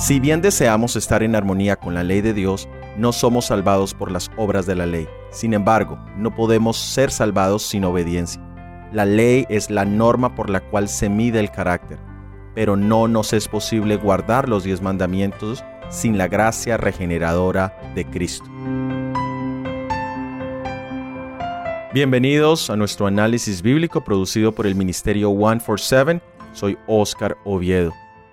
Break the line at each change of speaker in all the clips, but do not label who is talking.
Si bien deseamos estar en armonía con la ley de Dios, no somos salvados por las obras de la ley. Sin embargo, no podemos ser salvados sin obediencia. La ley es la norma por la cual se mide el carácter, pero no nos es posible guardar los diez mandamientos sin la gracia regeneradora de Cristo. Bienvenidos a nuestro análisis bíblico producido por el Ministerio 147. Soy Oscar Oviedo.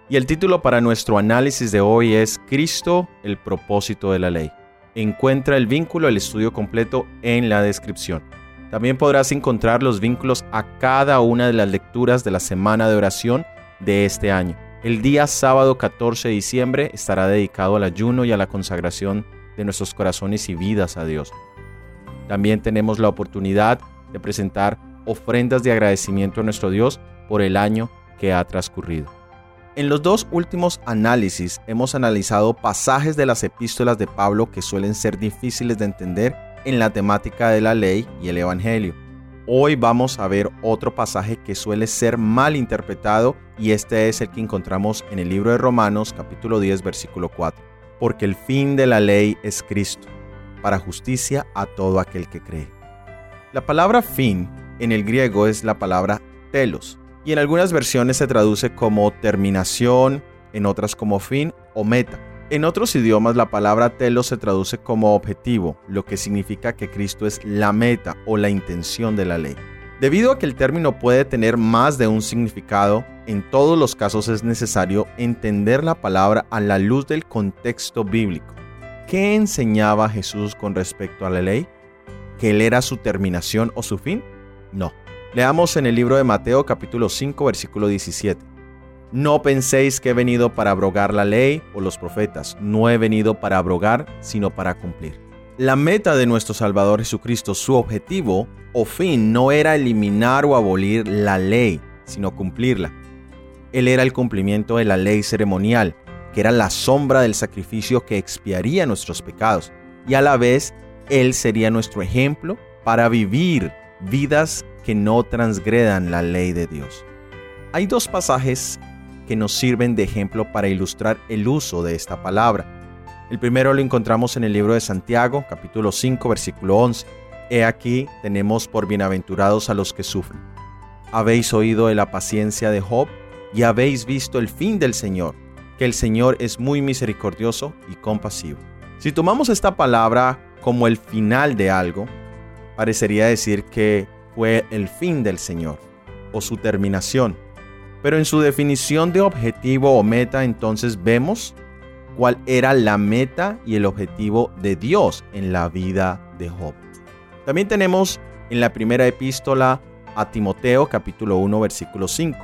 Y el título para nuestro análisis de hoy es Cristo, el propósito de la ley. Encuentra el vínculo al estudio completo en la descripción. También podrás encontrar los vínculos a cada una de las lecturas de la semana de oración de este año. El día sábado 14 de diciembre estará dedicado al ayuno y a la consagración de nuestros corazones y vidas a Dios. También tenemos la oportunidad de presentar ofrendas de agradecimiento a nuestro Dios por el año que ha transcurrido. En los dos últimos análisis hemos analizado pasajes de las epístolas de Pablo que suelen ser difíciles de entender en la temática de la ley y el Evangelio. Hoy vamos a ver otro pasaje que suele ser mal interpretado y este es el que encontramos en el libro de Romanos capítulo 10 versículo 4. Porque el fin de la ley es Cristo para justicia a todo aquel que cree. La palabra fin en el griego es la palabra telos y en algunas versiones se traduce como terminación, en otras como fin o meta. En otros idiomas la palabra telos se traduce como objetivo, lo que significa que Cristo es la meta o la intención de la ley. Debido a que el término puede tener más de un significado, en todos los casos es necesario entender la palabra a la luz del contexto bíblico. ¿Qué enseñaba Jesús con respecto a la ley? ¿Que él era su terminación o su fin? No. Leamos en el libro de Mateo capítulo 5 versículo 17. No penséis que he venido para abrogar la ley o los profetas. No he venido para abrogar, sino para cumplir. La meta de nuestro Salvador Jesucristo, su objetivo o fin no era eliminar o abolir la ley, sino cumplirla. Él era el cumplimiento de la ley ceremonial, que era la sombra del sacrificio que expiaría nuestros pecados, y a la vez Él sería nuestro ejemplo para vivir vidas que no transgredan la ley de Dios. Hay dos pasajes que nos sirven de ejemplo para ilustrar el uso de esta palabra. El primero lo encontramos en el libro de Santiago, capítulo 5, versículo 11. He aquí tenemos por bienaventurados a los que sufren. Habéis oído de la paciencia de Job y habéis visto el fin del Señor que el Señor es muy misericordioso y compasivo. Si tomamos esta palabra como el final de algo, parecería decir que fue el fin del Señor o su terminación. Pero en su definición de objetivo o meta entonces vemos cuál era la meta y el objetivo de Dios en la vida de Job. También tenemos en la primera epístola a Timoteo capítulo 1 versículo 5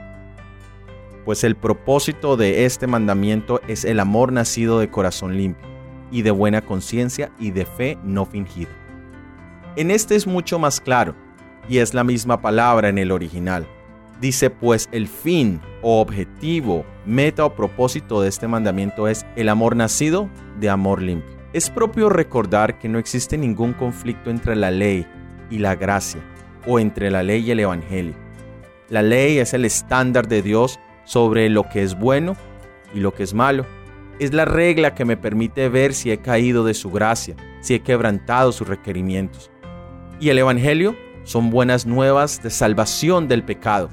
pues el propósito de este mandamiento es el amor nacido de corazón limpio, y de buena conciencia y de fe no fingida. En este es mucho más claro, y es la misma palabra en el original. Dice pues el fin o objetivo, meta o propósito de este mandamiento es el amor nacido de amor limpio. Es propio recordar que no existe ningún conflicto entre la ley y la gracia, o entre la ley y el Evangelio. La ley es el estándar de Dios sobre lo que es bueno y lo que es malo. Es la regla que me permite ver si he caído de su gracia, si he quebrantado sus requerimientos. Y el Evangelio son buenas nuevas de salvación del pecado.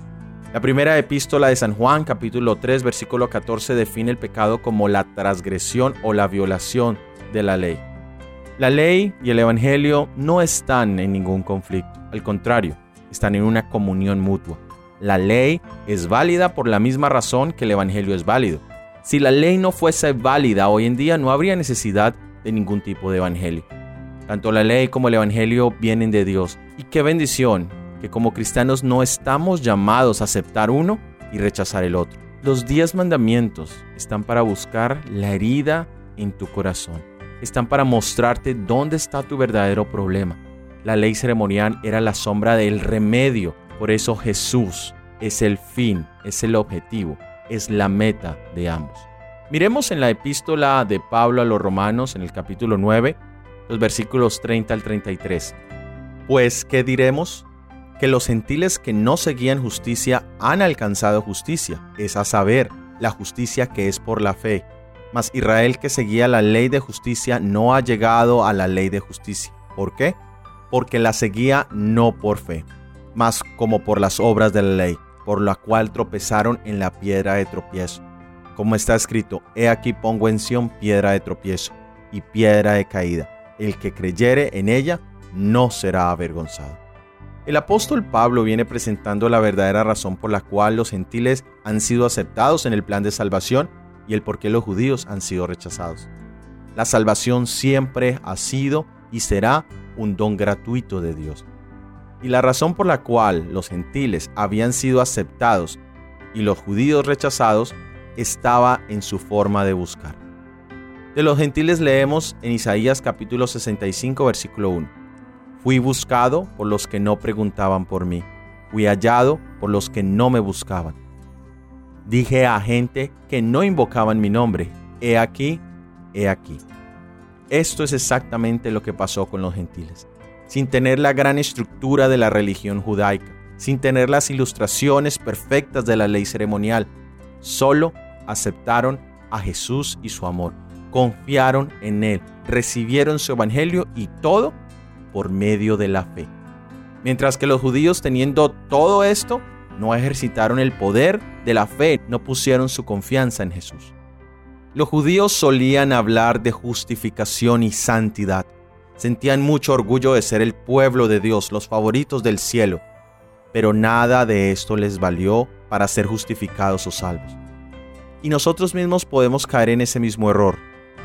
La primera epístola de San Juan, capítulo 3, versículo 14, define el pecado como la transgresión o la violación de la ley. La ley y el Evangelio no están en ningún conflicto, al contrario, están en una comunión mutua. La ley es válida por la misma razón que el Evangelio es válido. Si la ley no fuese válida hoy en día no habría necesidad de ningún tipo de Evangelio. Tanto la ley como el Evangelio vienen de Dios. Y qué bendición que como cristianos no estamos llamados a aceptar uno y rechazar el otro. Los diez mandamientos están para buscar la herida en tu corazón. Están para mostrarte dónde está tu verdadero problema. La ley ceremonial era la sombra del remedio por eso Jesús es el fin, es el objetivo, es la meta de ambos. Miremos en la epístola de Pablo a los Romanos en el capítulo 9, los versículos 30 al 33. Pues, ¿qué diremos? Que los gentiles que no seguían justicia han alcanzado justicia, es a saber, la justicia que es por la fe. Mas Israel que seguía la ley de justicia no ha llegado a la ley de justicia. ¿Por qué? Porque la seguía no por fe, mas como por las obras de la ley, por la cual tropezaron en la piedra de tropiezo. Como está escrito, he aquí pongo en Sión piedra de tropiezo y piedra de caída. El que creyere en ella no será avergonzado. El apóstol Pablo viene presentando la verdadera razón por la cual los gentiles han sido aceptados en el plan de salvación y el por qué los judíos han sido rechazados. La salvación siempre ha sido y será un don gratuito de Dios. Y la razón por la cual los gentiles habían sido aceptados y los judíos rechazados estaba en su forma de buscar. De los gentiles leemos en Isaías capítulo 65 versículo 1. Fui buscado por los que no preguntaban por mí. Fui hallado por los que no me buscaban. Dije a gente que no invocaban mi nombre, he aquí, he aquí. Esto es exactamente lo que pasó con los gentiles. Sin tener la gran estructura de la religión judaica, sin tener las ilustraciones perfectas de la ley ceremonial, solo aceptaron a Jesús y su amor, confiaron en Él, recibieron su evangelio y todo por medio de la fe. Mientras que los judíos teniendo todo esto, no ejercitaron el poder de la fe, no pusieron su confianza en Jesús. Los judíos solían hablar de justificación y santidad. Sentían mucho orgullo de ser el pueblo de Dios, los favoritos del cielo, pero nada de esto les valió para ser justificados o salvos. Y nosotros mismos podemos caer en ese mismo error,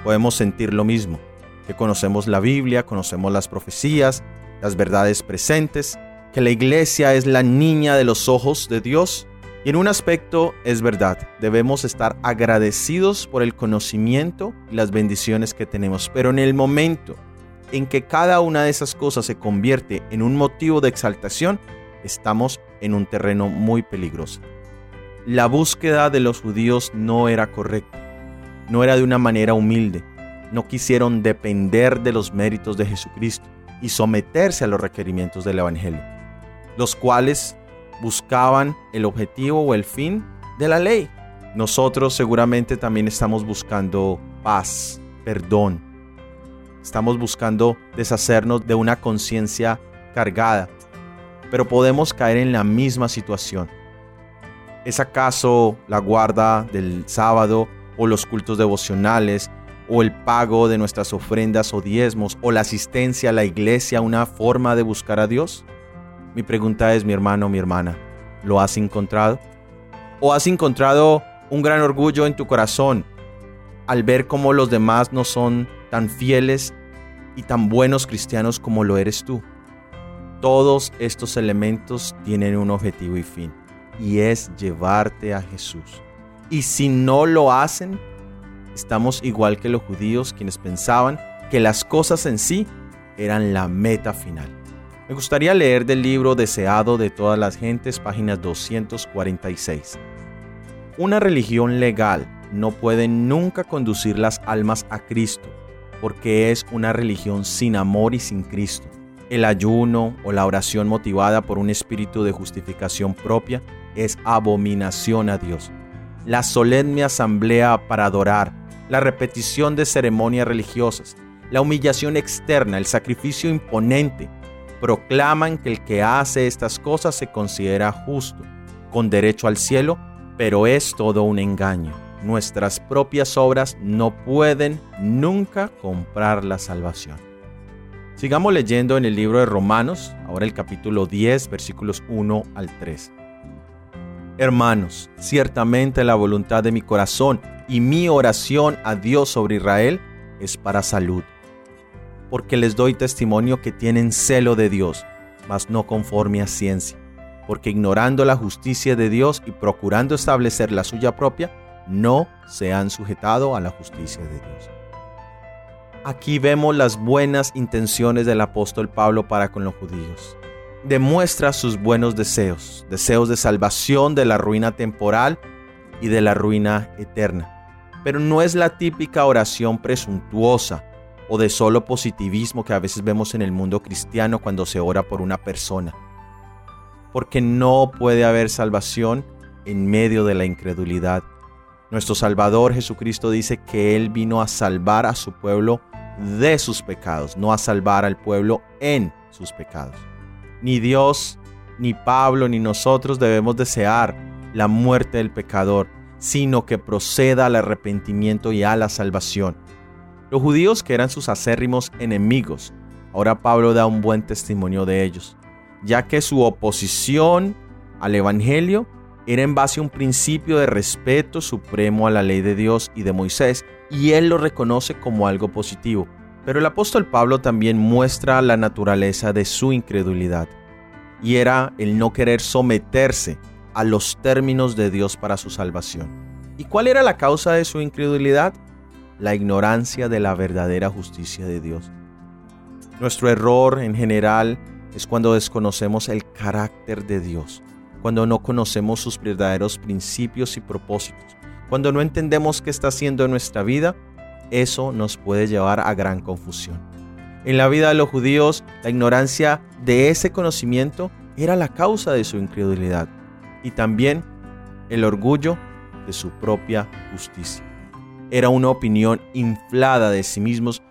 podemos sentir lo mismo, que conocemos la Biblia, conocemos las profecías, las verdades presentes, que la iglesia es la niña de los ojos de Dios. Y en un aspecto es verdad, debemos estar agradecidos por el conocimiento y las bendiciones que tenemos, pero en el momento en que cada una de esas cosas se convierte en un motivo de exaltación, estamos en un terreno muy peligroso. La búsqueda de los judíos no era correcta, no era de una manera humilde, no quisieron depender de los méritos de Jesucristo y someterse a los requerimientos del Evangelio, los cuales buscaban el objetivo o el fin de la ley. Nosotros seguramente también estamos buscando paz, perdón. Estamos buscando deshacernos de una conciencia cargada, pero podemos caer en la misma situación. ¿Es acaso la guarda del sábado o los cultos devocionales o el pago de nuestras ofrendas o diezmos o la asistencia a la iglesia una forma de buscar a Dios? Mi pregunta es, mi hermano, mi hermana, ¿lo has encontrado? ¿O has encontrado un gran orgullo en tu corazón al ver cómo los demás no son tan fieles y tan buenos cristianos como lo eres tú? Todos estos elementos tienen un objetivo y fin y es llevarte a Jesús. Y si no lo hacen, estamos igual que los judíos quienes pensaban que las cosas en sí eran la meta final. Me gustaría leer del libro Deseado de todas las gentes, páginas 246. Una religión legal no puede nunca conducir las almas a Cristo, porque es una religión sin amor y sin Cristo. El ayuno o la oración motivada por un espíritu de justificación propia es abominación a Dios. La solemne asamblea para adorar, la repetición de ceremonias religiosas, la humillación externa, el sacrificio imponente, proclaman que el que hace estas cosas se considera justo, con derecho al cielo, pero es todo un engaño. Nuestras propias obras no pueden nunca comprar la salvación. Sigamos leyendo en el libro de Romanos, ahora el capítulo 10, versículos 1 al 3. Hermanos, ciertamente la voluntad de mi corazón y mi oración a Dios sobre Israel es para salud, porque les doy testimonio que tienen celo de Dios, mas no conforme a ciencia, porque ignorando la justicia de Dios y procurando establecer la suya propia, no se han sujetado a la justicia de Dios. Aquí vemos las buenas intenciones del apóstol Pablo para con los judíos demuestra sus buenos deseos, deseos de salvación de la ruina temporal y de la ruina eterna. Pero no es la típica oración presuntuosa o de solo positivismo que a veces vemos en el mundo cristiano cuando se ora por una persona. Porque no puede haber salvación en medio de la incredulidad. Nuestro Salvador Jesucristo dice que Él vino a salvar a su pueblo de sus pecados, no a salvar al pueblo en sus pecados. Ni Dios, ni Pablo, ni nosotros debemos desear la muerte del pecador, sino que proceda al arrepentimiento y a la salvación. Los judíos que eran sus acérrimos enemigos, ahora Pablo da un buen testimonio de ellos, ya que su oposición al Evangelio era en base a un principio de respeto supremo a la ley de Dios y de Moisés, y él lo reconoce como algo positivo. Pero el apóstol Pablo también muestra la naturaleza de su incredulidad, y era el no querer someterse a los términos de Dios para su salvación. ¿Y cuál era la causa de su incredulidad? La ignorancia de la verdadera justicia de Dios. Nuestro error en general es cuando desconocemos el carácter de Dios cuando no conocemos sus verdaderos principios y propósitos, cuando no entendemos qué está haciendo en nuestra vida, eso nos puede llevar a gran confusión. En la vida de los judíos, la ignorancia de ese conocimiento era la causa de su incredulidad y también el orgullo de su propia justicia. Era una opinión inflada de sí mismos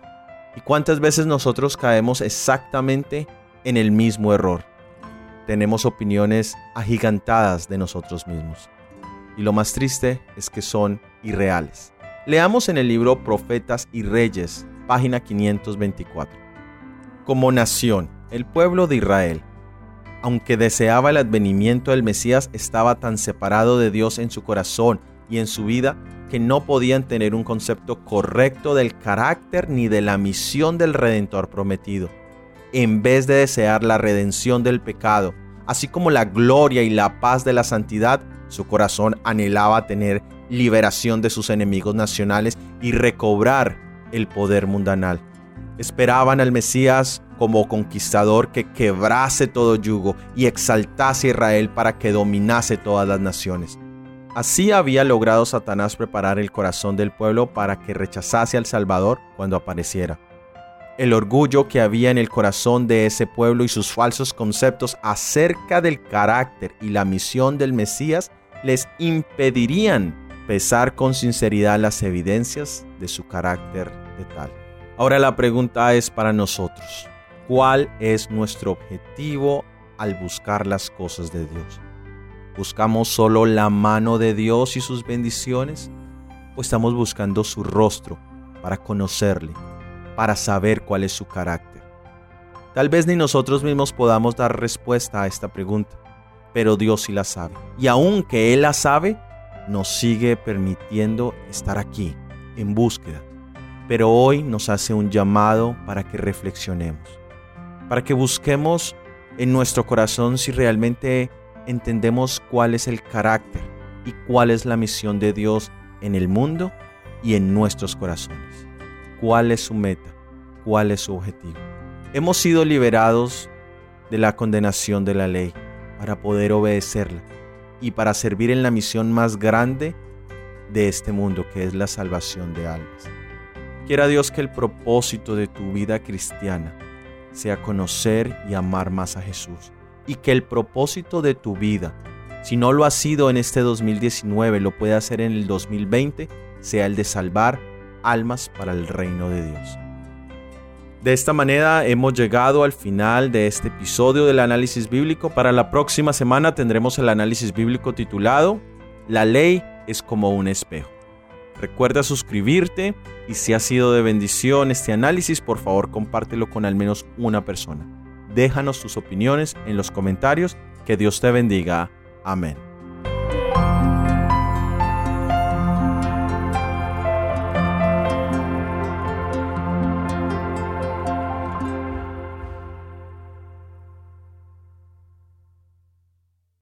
y cuántas veces nosotros caemos exactamente en el mismo error tenemos opiniones agigantadas de nosotros mismos. Y lo más triste es que son irreales. Leamos en el libro Profetas y Reyes, página 524. Como nación, el pueblo de Israel, aunque deseaba el advenimiento del Mesías, estaba tan separado de Dios en su corazón y en su vida que no podían tener un concepto correcto del carácter ni de la misión del Redentor prometido en vez de desear la redención del pecado, así como la gloria y la paz de la santidad, su corazón anhelaba tener liberación de sus enemigos nacionales y recobrar el poder mundanal. Esperaban al Mesías como conquistador que quebrase todo yugo y exaltase a Israel para que dominase todas las naciones. Así había logrado Satanás preparar el corazón del pueblo para que rechazase al Salvador cuando apareciera. El orgullo que había en el corazón de ese pueblo y sus falsos conceptos acerca del carácter y la misión del Mesías les impedirían pesar con sinceridad las evidencias de su carácter de tal. Ahora la pregunta es para nosotros, ¿cuál es nuestro objetivo al buscar las cosas de Dios? ¿Buscamos solo la mano de Dios y sus bendiciones? ¿O estamos buscando su rostro para conocerle? para saber cuál es su carácter. Tal vez ni nosotros mismos podamos dar respuesta a esta pregunta, pero Dios sí la sabe. Y aunque Él la sabe, nos sigue permitiendo estar aquí, en búsqueda. Pero hoy nos hace un llamado para que reflexionemos, para que busquemos en nuestro corazón si realmente entendemos cuál es el carácter y cuál es la misión de Dios en el mundo y en nuestros corazones cuál es su meta, cuál es su objetivo. Hemos sido liberados de la condenación de la ley para poder obedecerla y para servir en la misión más grande de este mundo, que es la salvación de almas. Quiera Dios que el propósito de tu vida cristiana sea conocer y amar más a Jesús y que el propósito de tu vida, si no lo ha sido en este 2019, lo puede hacer en el 2020, sea el de salvar almas para el reino de Dios. De esta manera hemos llegado al final de este episodio del análisis bíblico. Para la próxima semana tendremos el análisis bíblico titulado La ley es como un espejo. Recuerda suscribirte y si ha sido de bendición este análisis, por favor compártelo con al menos una persona. Déjanos tus opiniones en los comentarios. Que Dios te bendiga. Amén.